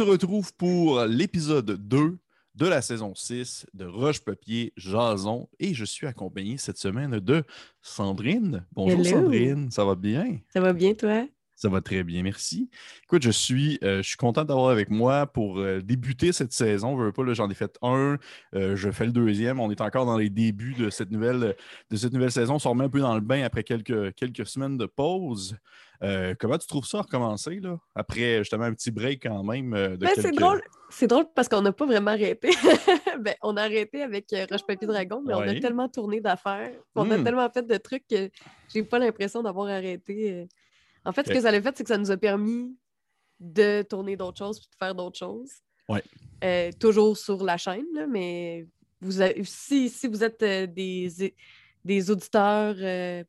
se retrouve pour l'épisode 2 de la saison 6 de Roche-Papier Jason et je suis accompagné cette semaine de Sandrine. Bonjour Hello. Sandrine, ça va bien? Ça va bien, toi? Ça va très bien, merci. Écoute, je suis, euh, je suis content d'avoir avec moi pour euh, débuter cette saison. Je veux pas, j'en ai fait un, euh, je fais le deuxième. On est encore dans les débuts de cette nouvelle, de cette nouvelle saison. On se remet un peu dans le bain après quelques, quelques semaines de pause. Comment tu trouves ça recommencer, là? Après justement un petit break quand même de Ben, c'est quelques- drôle. C'est drôle parce qu'on n'a pas vraiment arrêté. ben, on a arrêté avec Roche Papier Dragon, mais on a tellement tourné d'affaires. On a Hmm. tellement fait de trucs que j'ai pas l'impression d'avoir arrêté. En fait, ce que ça a fait, c'est que ça nous a permis de tourner d'autres choses puis de faire d'autres choses. Ouais. Euh, toujours sur la chaîne, là, mais vous avez- si, si vous êtes euh, des, des auditeurs, euh,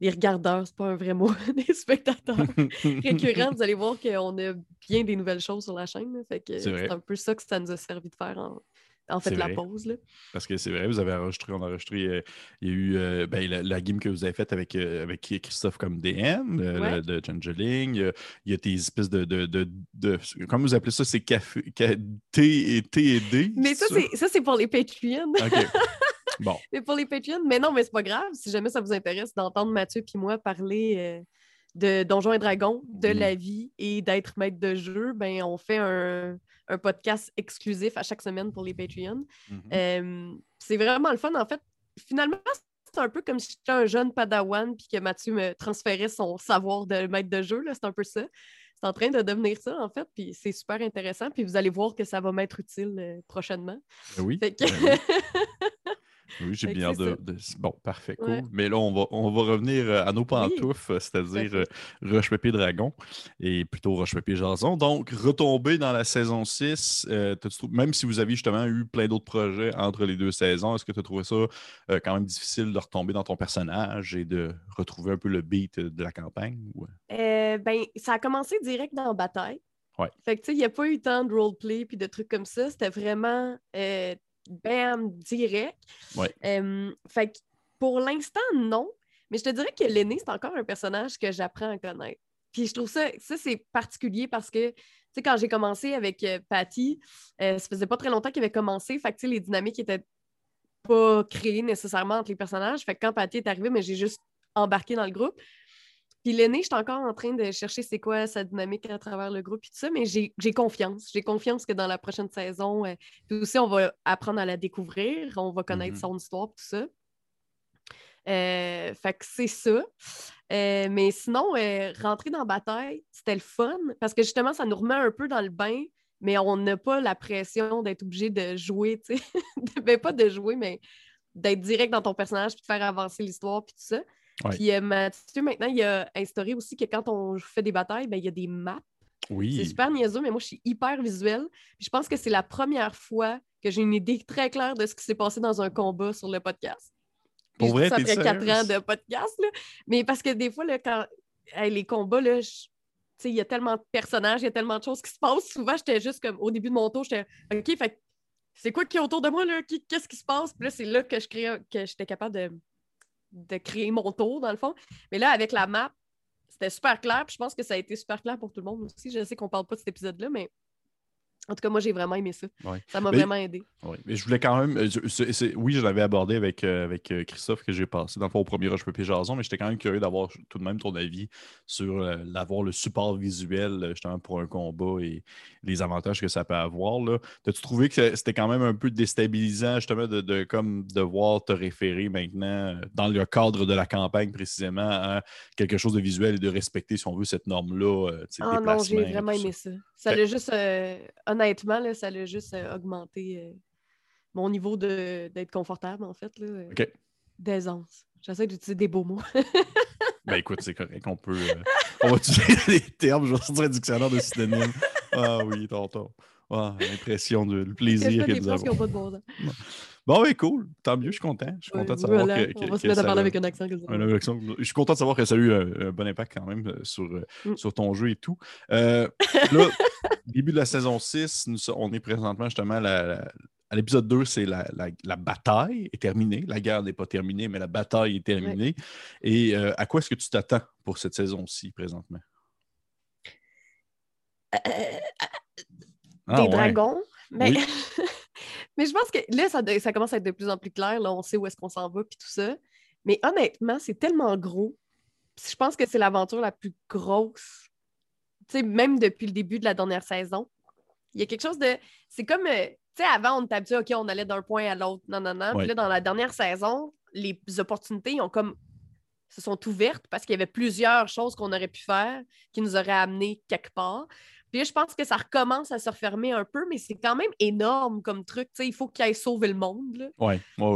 des regardeurs, c'est pas un vrai mot, des spectateurs récurrents, vous allez voir qu'on a bien des nouvelles choses sur la chaîne. là. Fait que c'est un peu ça que ça nous a servi de faire en, en fait la vrai. pause. Là. Parce que c'est vrai, vous avez enregistré, on a enregistré, euh, il y a eu euh, ben, la, la game que vous avez faite avec, euh, avec Christophe comme DM, Ouais. de Changeling. Il y a- il y a tes espèces de, de, de, de- Comment vous appelez ça? C'est café, ca- thé et T et D? Mais ça, c'est ça, c'est pour les Patreons. OK. Bon, C'est pour les Patreons. Mais non, mais c'est pas grave. Si jamais ça vous intéresse d'entendre Mathieu puis moi parler de Donjons et Dragons, de Oui. la vie et d'être maître de jeu, ben on fait un, un podcast exclusif à chaque semaine pour les Patreons. Mhm. Euh, c'est vraiment le fun. En fait, finalement, c'est un peu comme si j'étais un jeune padawan puis que Mathieu me transférait son savoir de maître de jeu. là. C'est un peu ça. C'est en train de devenir ça, en fait, puis c'est super intéressant. Puis vous allez voir que ça va m'être utile euh, prochainement. Ben oui. Fait que- ben oui. Oui, j'ai bien de, de- Bon, parfait, cool. Ouais. Mais là, on va, on va revenir euh, à nos pantoufles, c'est-à-dire fait. euh, Roche-Papier Dragon et plutôt Roche-Papier Jason. Donc, retomber dans la saison 6, euh, t'as-tu trou- même si vous aviez justement eu plein d'autres projets entre les deux saisons, est-ce que tu as trouvé ça euh, quand même difficile de retomber dans ton personnage et de retrouver un peu le beat euh, de la campagne? ou- Euh, ben, ça a commencé direct dans Bataille. Ouais. Fait que, tu sais, il n'y a pas eu tant de roleplay puis de trucs comme ça. C'était vraiment, euh, bam, direct. Ouais. Euh, fait que, pour l'instant, non. Mais je te dirais que l'aîné, c'est encore un personnage que j'apprends à connaître. Puis je trouve ça, ça c'est particulier parce que, tu sais, quand j'ai commencé avec euh, Patty, euh, ça faisait pas très longtemps qu'il avait commencé. Fait que, tu sais, les dynamiques étaient pas créées nécessairement entre les personnages. Fait que quand Patty est arrivée, mais j'ai juste embarqué dans le groupe. Puis l'aîné, je suis encore en train de chercher c'est quoi sa dynamique à travers le groupe et tout ça, mais j'ai confiance. J'ai confiance que dans la prochaine saison, euh, puis aussi, on va apprendre à la découvrir, on va connaître Mhm. son histoire, tout ça. Euh, fait que c'est ça. Euh, mais sinon, euh, rentrer dans la bataille, c'était le fun parce que justement, ça nous remet un peu dans le bain, mais on n'a pas la pression d'être obligé de jouer, tu sais. ben, pas de jouer, mais d'être direct dans ton personnage puis de faire avancer l'histoire puis tout ça. Ouais. Puis euh, Mathieu, maintenant, il a instauré aussi que quand on fait des batailles, ben, il y a des maps. C'est Oui. super niaiseux, mais moi, je suis hyper visuelle. Puis je pense que c'est la première fois que j'ai une idée très claire de ce qui s'est passé dans un combat sur le podcast. Pour vrai, ça après quatre ans de podcast, là. Mais parce que des fois, là, quand hey, les combats, là, je- tu sais, il y a tellement de personnages, il y a tellement de choses qui se passent. Souvent, j'étais juste comme, au début de mon tour, j'étais, OK, fait c'est quoi qui est autour de moi, là? Qu'est-ce qui se passe? Puis là, c'est là que je crée, que j'étais capable de, de créer mon tour, dans le fond. Mais là, avec la map, c'était super clair. Puis je pense que ça a été super clair pour tout le monde aussi. Je sais qu'on parle pas de cet épisode-là, mais en tout cas, moi, j'ai vraiment aimé ça. Ouais. Ça m'a vraiment aidé. Oui, mais je voulais quand même. euh, oui, je l'avais abordé avec, euh, avec euh, Christophe que j'ai passé dans le fond au premier Roche Papier Jason, mais j'étais quand même curieux d'avoir tout de même ton avis sur euh, l'avoir le support visuel justement pour un combat et les avantages que ça peut avoir. As-tu trouvé que c'était quand même un peu déstabilisant justement de, de comme devoir te référer maintenant dans le cadre de la campagne précisément à quelque chose de visuel et de respecter, si on veut, cette norme-là? euh, Ah non, j'ai vraiment ça? aimé ça. Ça Fait- l'a juste, honnêtement, là, ça l'a juste euh, augmenté euh, mon niveau d'être confortable, en fait, là, euh, OK. d'aisance. J'essaie d'utiliser des beaux mots. Ben écoute, c'est correct. On peut. euh, on va utiliser les termes. Je vais sortir un dictionnaire de synonymes. Ah oui, tonton. Ah, l'impression de le plaisir que des nous qui n'ont pas de bon. Bon, ben cool. Tant mieux, je suis content. Je suis content de savoir Voilà, que, que- on va se mettre à ça parler a- avec un accent. un accent- Je suis content de savoir que ça a eu un, un bon impact quand même euh, sur, euh, Mm. sur ton jeu et tout. Euh, là, début de la saison 6, nous so- on est présentement justement à la- la- à l'épisode 2, c'est la, la- bataille est terminée. La guerre n'est pas terminée, mais la bataille est terminée. Et euh, à quoi est-ce que tu t'attends pour cette saison-ci présentement? Euh, Ah, des ouais. dragons. Mais, Oui. mais je pense que là, ça, commence à être de plus en plus clair. Là, on sait où est-ce qu'on s'en va puis tout ça. Mais honnêtement, c'est tellement gros. Je pense que c'est l'aventure la plus grosse, tu sais, même depuis le début de la dernière saison. Il y a quelque chose de. C'est comme. euh, tu sais, avant, on habitué, OK, on allait d'un point à l'autre. Non, non, non. Ouais. Puis là, dans la dernière saison, les opportunités, ont comme. se sont ouvertes parce qu'il y avait plusieurs choses qu'on aurait pu faire qui nous auraient amenés quelque part. Puis là, je pense que ça recommence à se refermer un peu, mais c'est quand même énorme comme truc. Tu sais, il faut qu'il aille sauver le monde.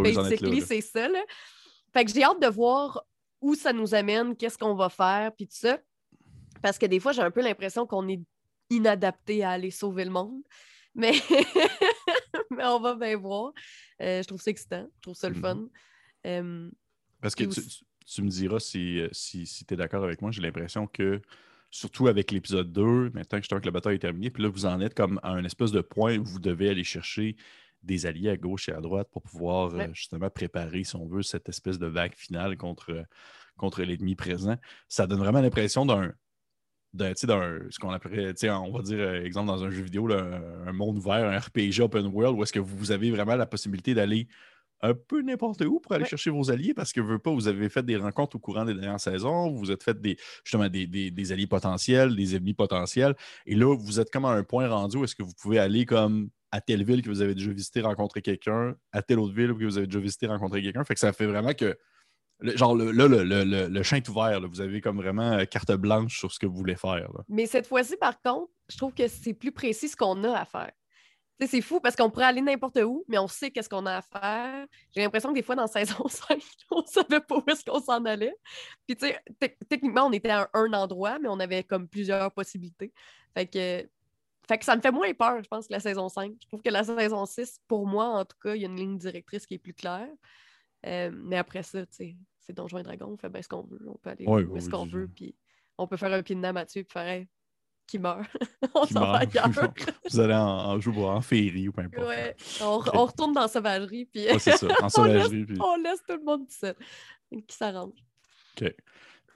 Basically, là. c'est ça. Là. Fait que j'ai hâte de voir où ça nous amène, qu'est-ce qu'on va faire, puis tout ça. Parce que des fois, j'ai un peu l'impression qu'on est inadapté à aller sauver le monde. Mais, mais on va bien voir. Euh, je trouve ça excitant. Je trouve ça le fun. Euh, Parce que Et tu, aussi- tu- tu me diras si, euh, si, si tu es d'accord avec moi, j'ai l'impression que, surtout avec l'épisode 2, maintenant que je que la bataille est terminée, puis là, vous en êtes comme à un espèce de point où vous devez aller chercher des alliés à gauche et à droite pour pouvoir euh, justement préparer, si on veut, cette espèce de vague finale contre, euh, contre l'ennemi présent. Ça donne vraiment l'impression d'un. d'un, tu sais, d'un- ce qu'on appellerait, tu sais, on va dire, euh, exemple, dans un jeu vidéo, là, un, un monde ouvert, un RPG open world, où est-ce que vous avez vraiment la possibilité d'aller un peu n'importe où pour aller Ouais. chercher vos alliés parce que veux pas, vous avez fait des rencontres au courant des dernières saisons, vous vous êtes fait des, justement des, des- des alliés potentiels, des ennemis potentiels, et là, vous êtes comme à un point rendu où est-ce que vous pouvez aller comme à telle ville que vous avez déjà visité, rencontrer quelqu'un, à telle autre ville que vous avez déjà visité, rencontrer quelqu'un. Fait que ça fait vraiment que, le- genre, le- là, le, le- le- le champ est ouvert, là. vous avez comme vraiment euh, carte blanche sur ce que vous voulez faire. là. mais cette fois-ci, par contre, je trouve que c'est plus précis ce qu'on a à faire. C'est fou parce qu'on pourrait aller n'importe où, mais on sait qu'est-ce qu'on a à faire. J'ai l'impression que des fois, dans saison 5, on savait pas où est-ce qu'on s'en allait. Puis, tu sais, tec- techniquement, on était à un endroit, mais on avait comme plusieurs possibilités. Fait que, fait que ça me fait moins peur, je pense, que la saison 5. Je trouve que la saison 6, pour moi, en tout cas, il y a une ligne directrice qui est plus claire. Euh, mais après ça, tu sais, c'est Donjons et Dragons, on fait bien ce qu'on veut. On peut aller Ouais, où est-ce qu'on veut, puis on peut faire un pied de à Mathieu, puis faire Hey, qui meurt. on s'en va ailleurs. vous allez en, jouer en féerie ou peu importe. Ouais, on, on retourne dans la sauvagerie, puis Ouais, c'est ça, en sauvagerie. puis- on laisse tout le monde tout seul. Qui s'arrange. OK.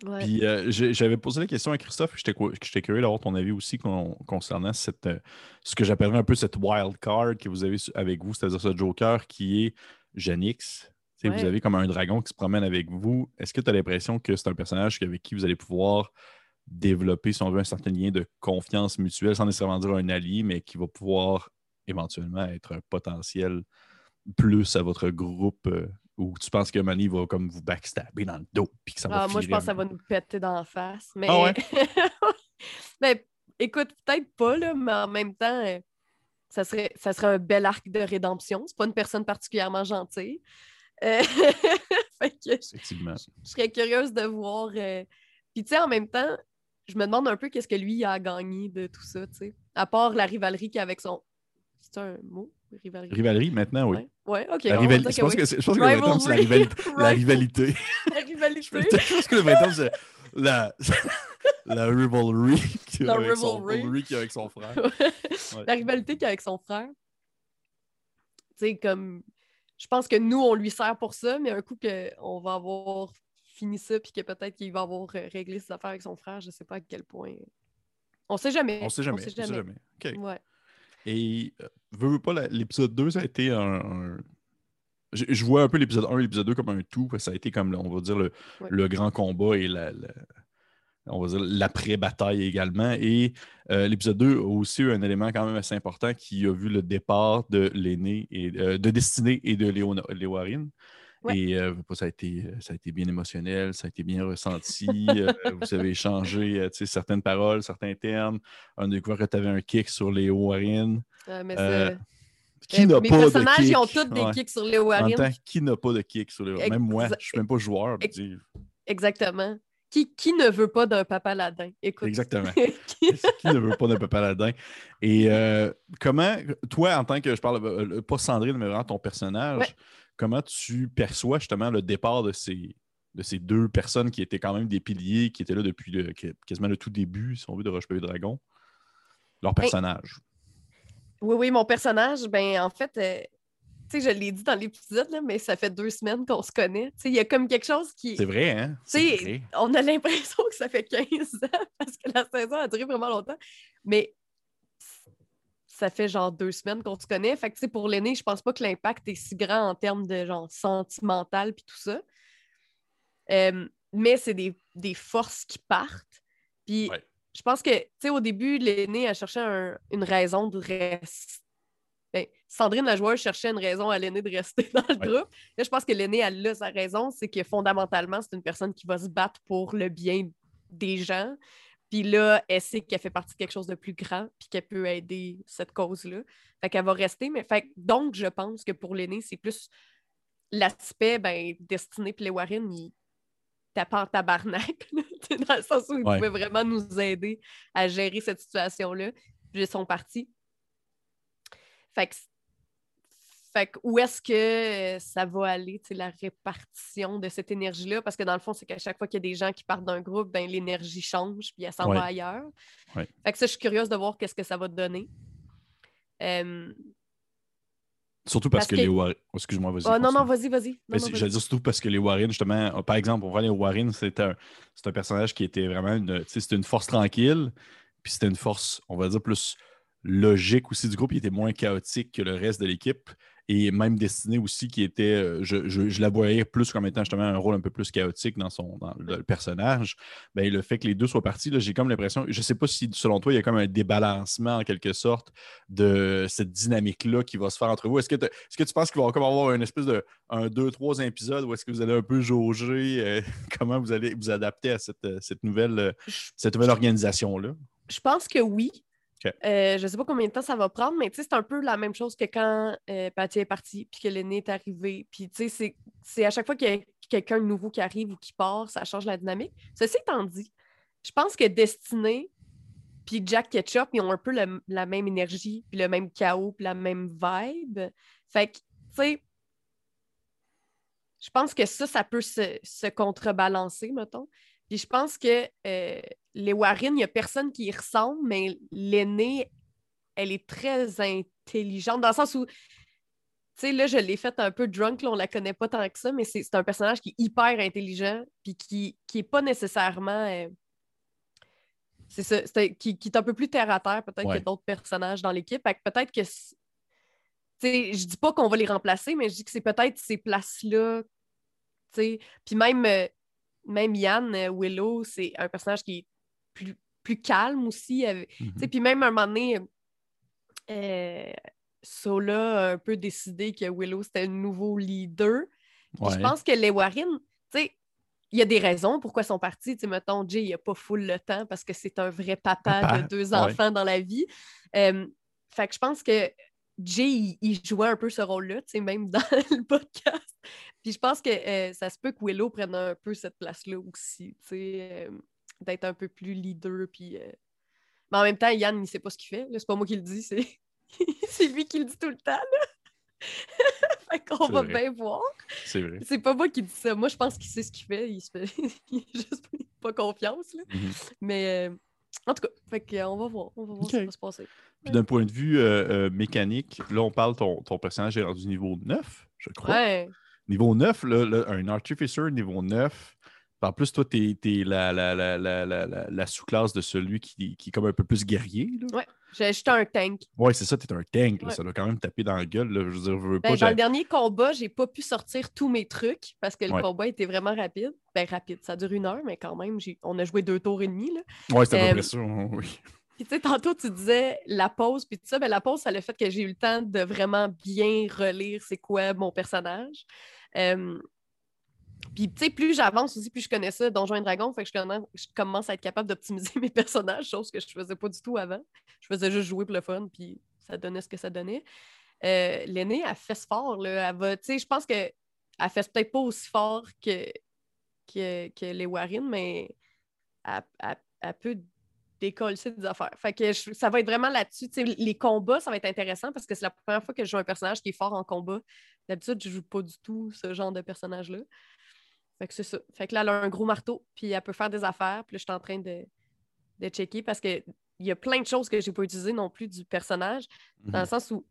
Ouais. Puis euh, j'avais posé la question à Christophe, j'étais curieux d'avoir ton avis aussi con- concernant cette, euh, ce que j'appellerais un peu cette wild card que vous avez avec vous, c'est-à-dire ce Joker qui est Janix. Ouais. Vous avez comme un dragon qui se promène avec vous. Est-ce que tu as l'impression que c'est un personnage avec qui vous allez pouvoir développer, si on veut, un certain lien de confiance mutuelle, sans nécessairement dire un allié, mais qui va pouvoir éventuellement être un potentiel plus à votre groupe euh, ou tu penses que Manny va comme vous backstabber dans le dos puis que ça va Ah, moi, je pense que ça va nous péter dans la face. Mais, Ah ouais? mais écoute, peut-être pas, là, mais en même temps, euh, ça serait, ça serait un bel arc de rédemption. C'est pas une personne particulièrement gentille. Euh, fait que Effectivement. je serais curieuse de voir. euh, Puis, tu sais, en même temps, je me demande un peu qu'est-ce que lui a gagné de tout ça, tu sais. À part la rivalerie qu'il a avec son. C'est un mot? Rivalerie? Rivalerie, maintenant, oui. Ouais, ouais, ok. La Je pense oui. que, je pense que le terme, c'est la, la rivalité. La rivalité. je pense que le terme, c'est la, la rivalry qu'il a avec son- a avec son frère. Ouais. La rivalité qu'il a avec son frère. Tu sais, comme. Je pense que nous, on lui sert pour ça, mais un coup qu'on va avoir fini ça, puis que peut-être qu'il va avoir euh, réglé ses affaires avec son frère, je sais pas à quel point. On sait jamais. On sait jamais. On sait jamais. OK. Ouais. Et euh, veux, veux pas, l'épisode 2, ça a été un. un- Je, je vois un peu l'épisode 1 et l'épisode 2 comme un tout, parce que ça a été comme, on va dire, le, Ouais. le grand combat et la, la- on va dire l'après-bataille également. Et euh, l'épisode 2 a aussi eu un élément quand même assez important qui a vu le départ de l'aîné et euh, de Destinée et de Léoarine. Ouais. Et euh, ça, a été, ça a été bien émotionnel, ça a été bien ressenti. euh, vous avez échangé certaines paroles, certains termes. On a découvert que tu avais un kick sur Léo Warren. Euh, mais Qui Euh, n'a mes pas de personnages, kick? ils ont tous des Ouais. kicks sur En même Warren. temps, qui n'a pas de kick sur Léo Ex- Même moi, je ne suis même pas joueur. ex- Exactement. Qui, qui ne veut pas d'un papa ladin? Écoute. Exactement. Qui- qui ne veut pas d'un papa ladin? Et euh, comment, toi, en tant que, je parle euh, pas Sandrine, mais vraiment ton personnage, Ouais. Comment tu perçois justement le départ de ces, de ces deux personnes qui étaient quand même des piliers, qui étaient là depuis le- quasiment le tout début, si on veut, de Roche Dragon? Leur Ben, personnage. Oui, oui, mon personnage, ben en fait, euh, tu sais, je l'ai dit dans l'épisode, mais ça fait deux semaines qu'on se connaît. Tu sais, il y a comme quelque chose qui. C'est vrai, hein? Vrai. on a l'impression que ça fait 15 ans parce que la saison a duré vraiment longtemps. Mais ça fait genre deux semaines qu'on se connaît. Fait que, tu sais, pour l'aîné, je pense pas que l'impact est si grand en termes de genre sentimental puis tout ça. Euh, mais c'est des, forces qui partent. Puis je pense que, tu sais, au début, l'aîné a cherché une raison de rester. Ben, Sandrine, la joueuse, cherchait une raison à l'aîné de rester dans le groupe. Là, je pense que l'aîné, elle a sa raison, c'est que fondamentalement, c'est une personne qui va se battre pour le bien des gens. Puis là, elle sait qu'elle fait partie de quelque chose de plus grand, puis qu'elle peut aider cette cause-là. Fait qu'elle va rester. Mais fait donc, je pense que pour l'aîné, c'est plus l'aspect, ben, Destiné puis les Warren, ils tapent en tabarnak, dans le sens où ils pouvaient vraiment nous aider à gérer cette situation-là. Puis ils sont partis. Fait que fait où est-ce que euh, ça va aller, la répartition de cette énergie-là? Parce que dans le fond, c'est qu'à chaque fois qu'il y a des gens qui partent d'un groupe, ben, l'énergie change puis elle s'en va ailleurs. Fait que ça, je suis curieuse de voir qu'est-ce que ça va donner. Surtout parce, que, les Warren. Excuse-moi, vas-y. Oh, non, non, vas-y, vas-y. je veux dire surtout parce que les Warren, justement, euh, par exemple, on voit les Warren, c'est un, un personnage qui était vraiment une. C'était une force tranquille, puis c'était une force, on va dire, plus logique aussi du groupe. Il était moins chaotique que le reste de l'équipe et même Destiné aussi, qui était, euh, je, la voyais plus comme étant justement un rôle un peu plus chaotique dans, son, dans le, personnage, ben, le fait que les deux soient partis, j'ai comme l'impression, je ne sais pas si selon toi, il y a comme un débalancement en quelque sorte de cette dynamique-là qui va se faire entre vous. Est-ce que, tu penses qu'il va encore avoir une espèce de un, deux, trois épisodes où est-ce que vous allez un peu jauger euh, comment vous allez vous adapter à cette, euh, cette nouvelle, cette nouvelle organisation-là? Je pense que oui. Euh, je ne sais pas combien de temps ça va prendre, mais c'est un peu la même chose que quand euh, Patty est parti puis que l'aîné est arrivé. Puis c'est à chaque fois qu'il y a quelqu'un de nouveau qui arrive ou qui part, ça change la dynamique. Ceci étant dit, je pense que Destiné puis Jack Ketchup, ils ont un peu la même énergie, puis le même chaos, puis la même vibe. Fait que, tu sais, je pense que ça, ça peut se, se contrebalancer, mettons. Puis je pense que euh, les Warren, il n'y a personne qui y ressemble, mais l'aînée, elle est très intelligente, dans le sens où, tu sais, là, je l'ai faite un peu drunk, là, on la connaît pas tant que ça, mais c'est un personnage qui est hyper intelligent, puis qui n'est pas nécessairement. Euh, c'est ça, qui, qui, est un peu plus terre à terre, peut-être, que d'autres personnages dans l'équipe. Peut-être que. sais, je dis pas qu'on va les remplacer, mais je dis que c'est peut-être ces places-là. Puis même. Euh, même Yann euh, Willow, c'est un personnage qui est plus, plus calme aussi. Mhm. Puis même à un moment donné, euh, Sola a un peu décidé que Willow, c'était le nouveau leader. Je pense que les Warren, il y a des raisons pourquoi ils sont partis. sais, mettons, Jay, il n'a pas full le temps parce que c'est un vrai papa, de deux enfants dans la vie. Euh, fait que je pense que Jay, il, jouait un peu ce rôle-là, même dans le podcast. Puis je pense que euh, ça se peut que Willow prenne un peu cette place-là aussi, euh, d'être un peu plus leader. Puis, euh, Mais en même temps, Yann, il ne sait pas ce qu'il fait. C'est pas moi qui le dis, c'est, c'est lui qui le dit tout le temps. fait qu'on va bien voir. C'est vrai. C'est pas moi qui dis ça. Moi, je pense qu'il sait ce qu'il fait. Il se fait juste pas confiance. Là. Mm-hmm. Mais en tout cas, fait on va voir. On va voir ce qui va se passer. Puis d'un point de vue mécanique, là, on parle ton, ton personnage est rendu niveau 9, je crois. Ouais. Niveau 9, là, un Artificer niveau 9. En plus, toi, tu es, la, la, la, la sous-classe de celui qui, qui, est comme un peu plus guerrier. J'ai acheté un tank. Ouais, c'est ça, tu es un tank. Ça doit quand même taper dans la gueule. Je veux dire, je veux ben, dans le dernier combat, j'ai pas pu sortir tous mes trucs parce que le combat était vraiment rapide. Ben, rapide, ça dure une heure, mais quand même, on a joué deux tours et demi. Ouais, c'était à peu euh, ça, oui. Puis, tu sais, tantôt, tu disais la pause, puis tout ça. Ben, la pause, ça a le fait que j'ai eu le temps de vraiment bien relire c'est quoi mon personnage. Puis, tu sais, plus j'avance aussi, plus je connais ça, Donjons et Dragons, fait que je commence, à être capable d'optimiser mes personnages, chose que je faisais pas du tout avant. Je faisais juste jouer pour le fun, puis ça donnait ce que ça donnait. Euh, L'aînée, elle fait fort, là. Elle va, tu sais, je pense qu'elle fait peut-être pas aussi fort que, que, les Warren, mais elle, peut décoller des affaires. Fait que ça va être vraiment là-dessus. Les combats, ça va être intéressant parce que c'est la première fois que je joue un personnage qui est fort en combat. D'habitude, je joue pas du tout ce genre de personnage-là. Fait que c'est ça. Fait que là, elle a un gros marteau, puis elle peut faire des affaires. Puis là, je suis en train de, de checker parce qu'il y a plein de choses que j'ai pas utilisées non plus du personnage, dans le mhm. sens où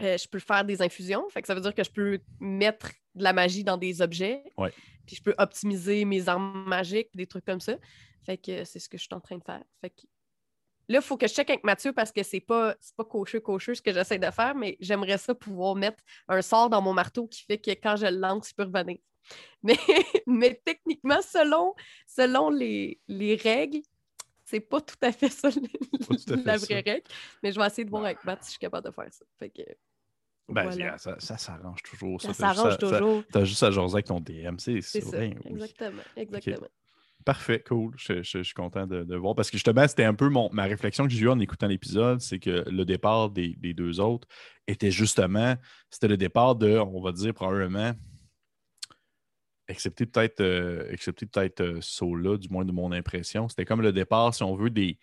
euh, je peux faire des infusions. Fait que ça veut dire que je peux mettre de la magie dans des objets. Puis je peux optimiser mes armes magiques, des trucs comme ça. Fait que c'est ce que je suis en train de faire. Fait que Là, il faut que je check avec Mathieu parce que c'est pas, pas cocheux, cocheux ce que j'essaie de faire, mais j'aimerais ça pouvoir mettre un sort dans mon marteau qui fait que quand je le lance, il peut revenir. Mais, mais techniquement, selon, selon les, les règles, c'est pas tout à fait ça la vraie règle. Mais je vais essayer de voir avec Matt si je suis capable de faire ça. Fait que, ben, ça, ça s'arrange toujours. Ça, s'arrange toujours. T'as juste à jaser avec ton DM. C'est ça. Exactement. Exactement. Parfait, cool. Je, suis content de, voir. Parce que justement, c'était un peu mon, ma réflexion que j'ai eue en écoutant l'épisode, c'est que le départ des, deux autres était justement, c'était le départ de, on va dire probablement, excepté peut-être euh, peut-être euh, Sola, du moins de mon impression. C'était comme le départ, si on veut, des,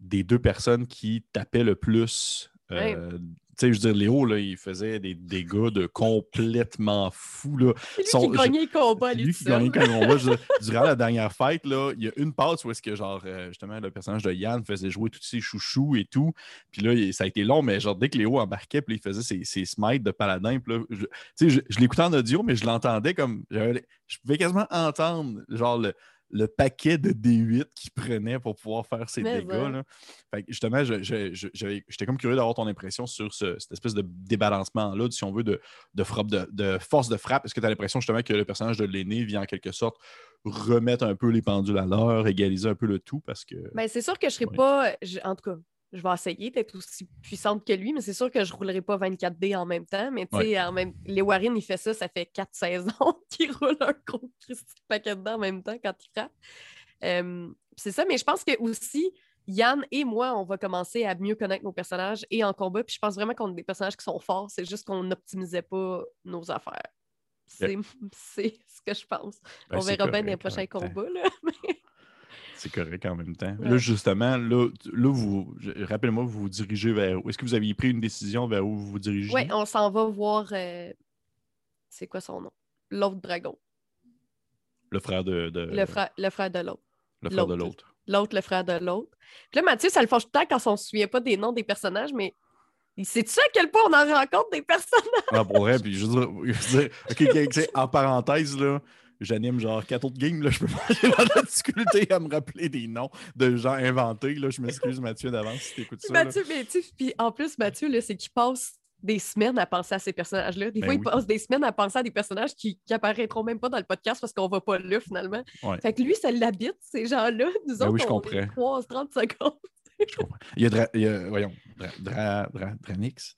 des deux personnes qui tapaient le plus euh, tu sais, je veux dire, Léo, là, il faisait des dégâts de complètement fou. Là. lui qui gagnait le combat, lui. qui gagnait le combat. durant la dernière fête, là, il y a une passe où est-ce que, genre, euh, justement, le personnage de Yann faisait jouer tous ses chouchous et tout. Puis là, ça a été long, mais genre, dès que Léo embarquait, puis il faisait ses, ses smites de paladin, puis là, je, je, je l'écoutais en audio, mais je l'entendais comme. Je pouvais quasiment entendre, genre, le, le paquet de D8 qu'il prenait pour pouvoir faire ses dégâts. justement, j'étais comme curieux d'avoir ton impression sur cette espèce de débalancement-là, si on veut, de, frappe, de, force de frappe. Est-ce que tu as l'impression justement que le personnage de l'aîné vient en quelque sorte remettre un peu les pendules à l'heure, égaliser un peu le tout? Parce que. Ben, c'est sûr que je ne serais pas. en tout cas, je vais essayer d'être aussi puissante que lui, mais c'est sûr que je ne roulerai pas 24 d en même temps. Mais tu sais, même... les Warren, il fait ça, ça fait quatre saisons qu'il roule un gros paquet dedans en même temps quand il frappe. c'est ça, mais je pense que aussi, Yann et moi, on va commencer à mieux connaître nos personnages et en combat. Puis je pense vraiment qu'on a des personnages qui sont forts, c'est juste qu'on n'optimisait pas nos affaires. C'est ce que je pense. Ben, on verra bien dans les prochains combats. Là, c'est correct en même temps. Là, justement, là, là vous, rappelez-moi, vous vous dirigez vers où? Est-ce que vous aviez pris une décision vers où vous vous dirigez? Oui, on s'en va voir. Euh, c'est quoi son nom? L'autre dragon. Le frère de. Le, frère, le frère de l'autre. Le frère de l'autre. L'autre, le frère de l'autre. Puis là, Mathieu, ça le fâche tout le temps quand on ne se souvient pas des noms des personnages, mais il sait-tu à quel point on en rencontre des personnages? Ah, pour vrai, puis je veux dire, OK, en parenthèse, là, j'anime genre quatre autres games, là, je peux pas la difficulté à me rappeler des noms de gens inventés. Là. Je m'excuse, Mathieu, d'avance si tu écoutes ça. Mathieu, mais tu puis en plus, Mathieu, c'est qu'il passe des semaines à penser à ces personnages-là. Des ben fois, il passe des semaines à penser à des personnages qui, qui apparaîtront même pas dans le podcast parce qu'on va pas là, finalement. Fait que lui, ça l'habite, ces gens-là. Nous ben autres, je comprends. 3, 30 secondes. je comprends. Il y a, Dra... il y a voyons, Dra... Dra... Dranix.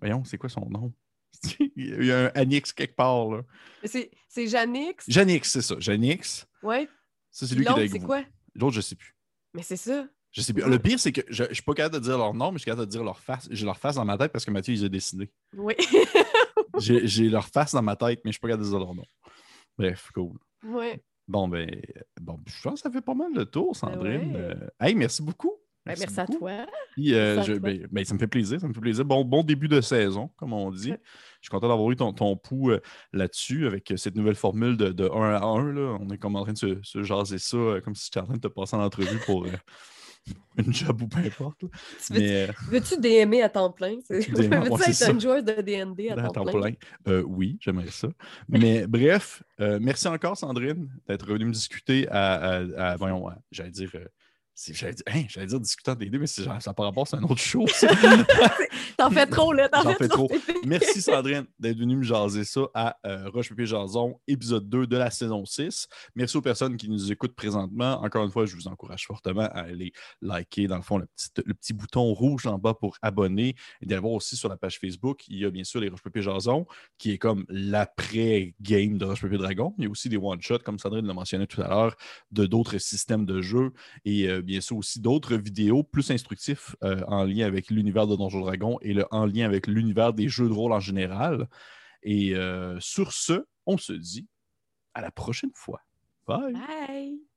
Voyons, c'est quoi son nom? Il y a un Anix quelque part. Là. C'est Janix? Janix, c'est ça. Janix. Ouais. Ça, c'est lui qui c'est quoi? L'autre, je sais plus. Mais c'est ça. Je sais plus. Le pire, c'est que je ne suis pas capable de dire leur nom, mais je suis capable de dire leur face. J'ai leur face dans ma tête parce que Mathieu, ils ont dessiné. Oui. J'ai leur face dans ma tête, mais je ne suis pas capable de dire leur nom. Bref, cool. Oui. Bon, ben, bon, je pense que ça fait pas mal le tour, Sandrine. Euh, hey, merci beaucoup. Ben, merci, à toi. Euh, ben, ben, ça me fait plaisir, ça me fait plaisir. Bon, bon début de saison, comme on dit. Je suis content d'avoir eu ton, ton pouls euh, là-dessus avec cette nouvelle formule de, de 1 à 1. Là. On est comme en train de se, jaser ça, euh, comme si j'étais en train de te passer en entrevue pour une job ou peu importe. Veux-tu DMer à temps plein? Veux-tu être une joueuse de DND à, temps, plein? oui, j'aimerais ça. Mais bref, merci encore, Sandrine, d'être venue me discuter à, à voyons, j'allais dire J'allais dire, hein, dire discutant des deux, mais ça par rapport, c'est un autre chose. T'en fais trop, là. T'en fais, trop. Merci, Sandrine, d'être venue me jaser ça à euh, Roche Jason, épisode 2 de la saison 6. Merci aux personnes qui nous écoutent présentement. Encore une fois, je vous encourage fortement à aller liker, dans le fond, le petit, le petit bouton rouge en bas pour abonner et d'aller voir aussi sur la page Facebook. Il y a bien sûr les Roche Pépé Jason, qui est comme l'après-game de Roche Dragon. Il y a aussi des one-shots, comme Sandrine l'a mentionné tout à l'heure, de d'autres systèmes de jeu. Et euh, bien sûr aussi d'autres vidéos plus instructifs euh, en lien avec l'univers de Donjons Dragon et en lien avec l'univers des jeux de rôle en général. Et euh, sur ce, on se dit à la prochaine fois. Bye. Bye.